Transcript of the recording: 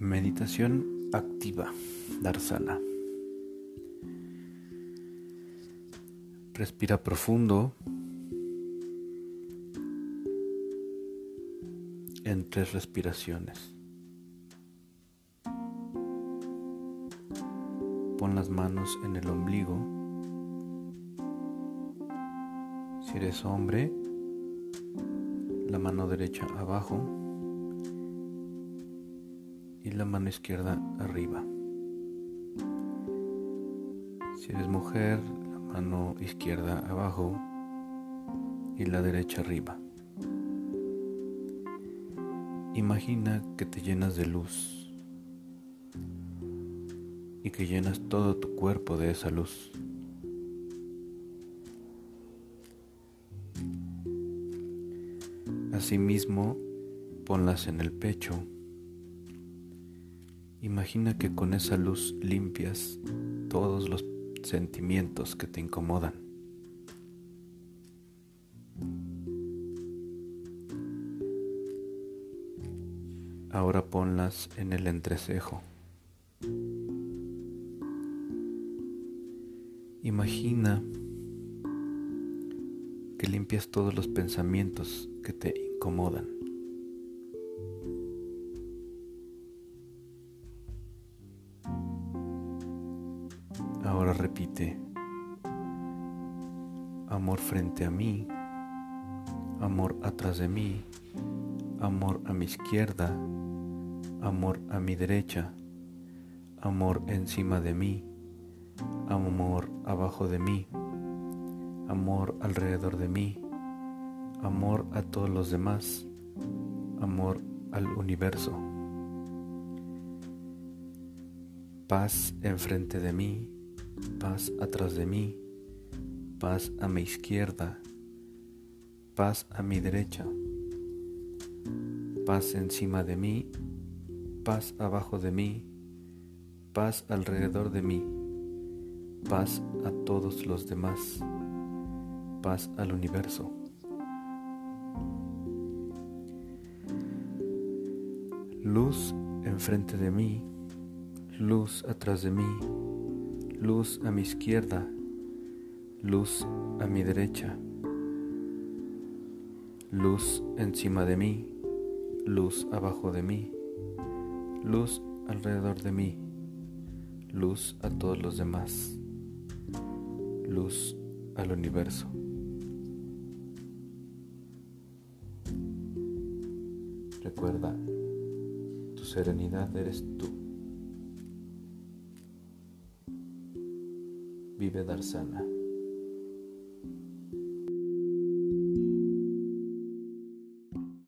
Meditación activa, Darsana. Respira profundo en tres respiraciones. Pon las manos en el ombligo. Si eres hombre, la mano derecha abajo y la mano izquierda arriba. Si eres mujer, la mano izquierda abajo y la derecha arriba. Imagina que te llenas de luz y que llenas todo tu cuerpo de esa luz. Asimismo, ponlas en el pecho Imagina que con esa luz limpias todos los sentimientos que te incomodan. Ahora ponlas en el entrecejo. Imagina que limpias todos los pensamientos que te incomodan. Ahora repite, amor frente a mí, amor atrás de mí, amor a mi izquierda, amor a mi derecha, amor encima de mí, amor abajo de mí, amor alrededor de mí, amor a todos los demás, amor al universo, paz enfrente de mí, paz atrás de mí, paz a mi izquierda, paz a mi derecha, paz encima de mí, paz abajo de mí, paz alrededor de mí, paz a todos los demás, paz al universo. Luz enfrente de mí, luz atrás de mí, luz a mi izquierda, luz a mi derecha, luz encima de mí, luz abajo de mí, luz alrededor de mí, luz a todos los demás, luz al universo. Recuerda, tu serenidad eres tú. Vive Darsana.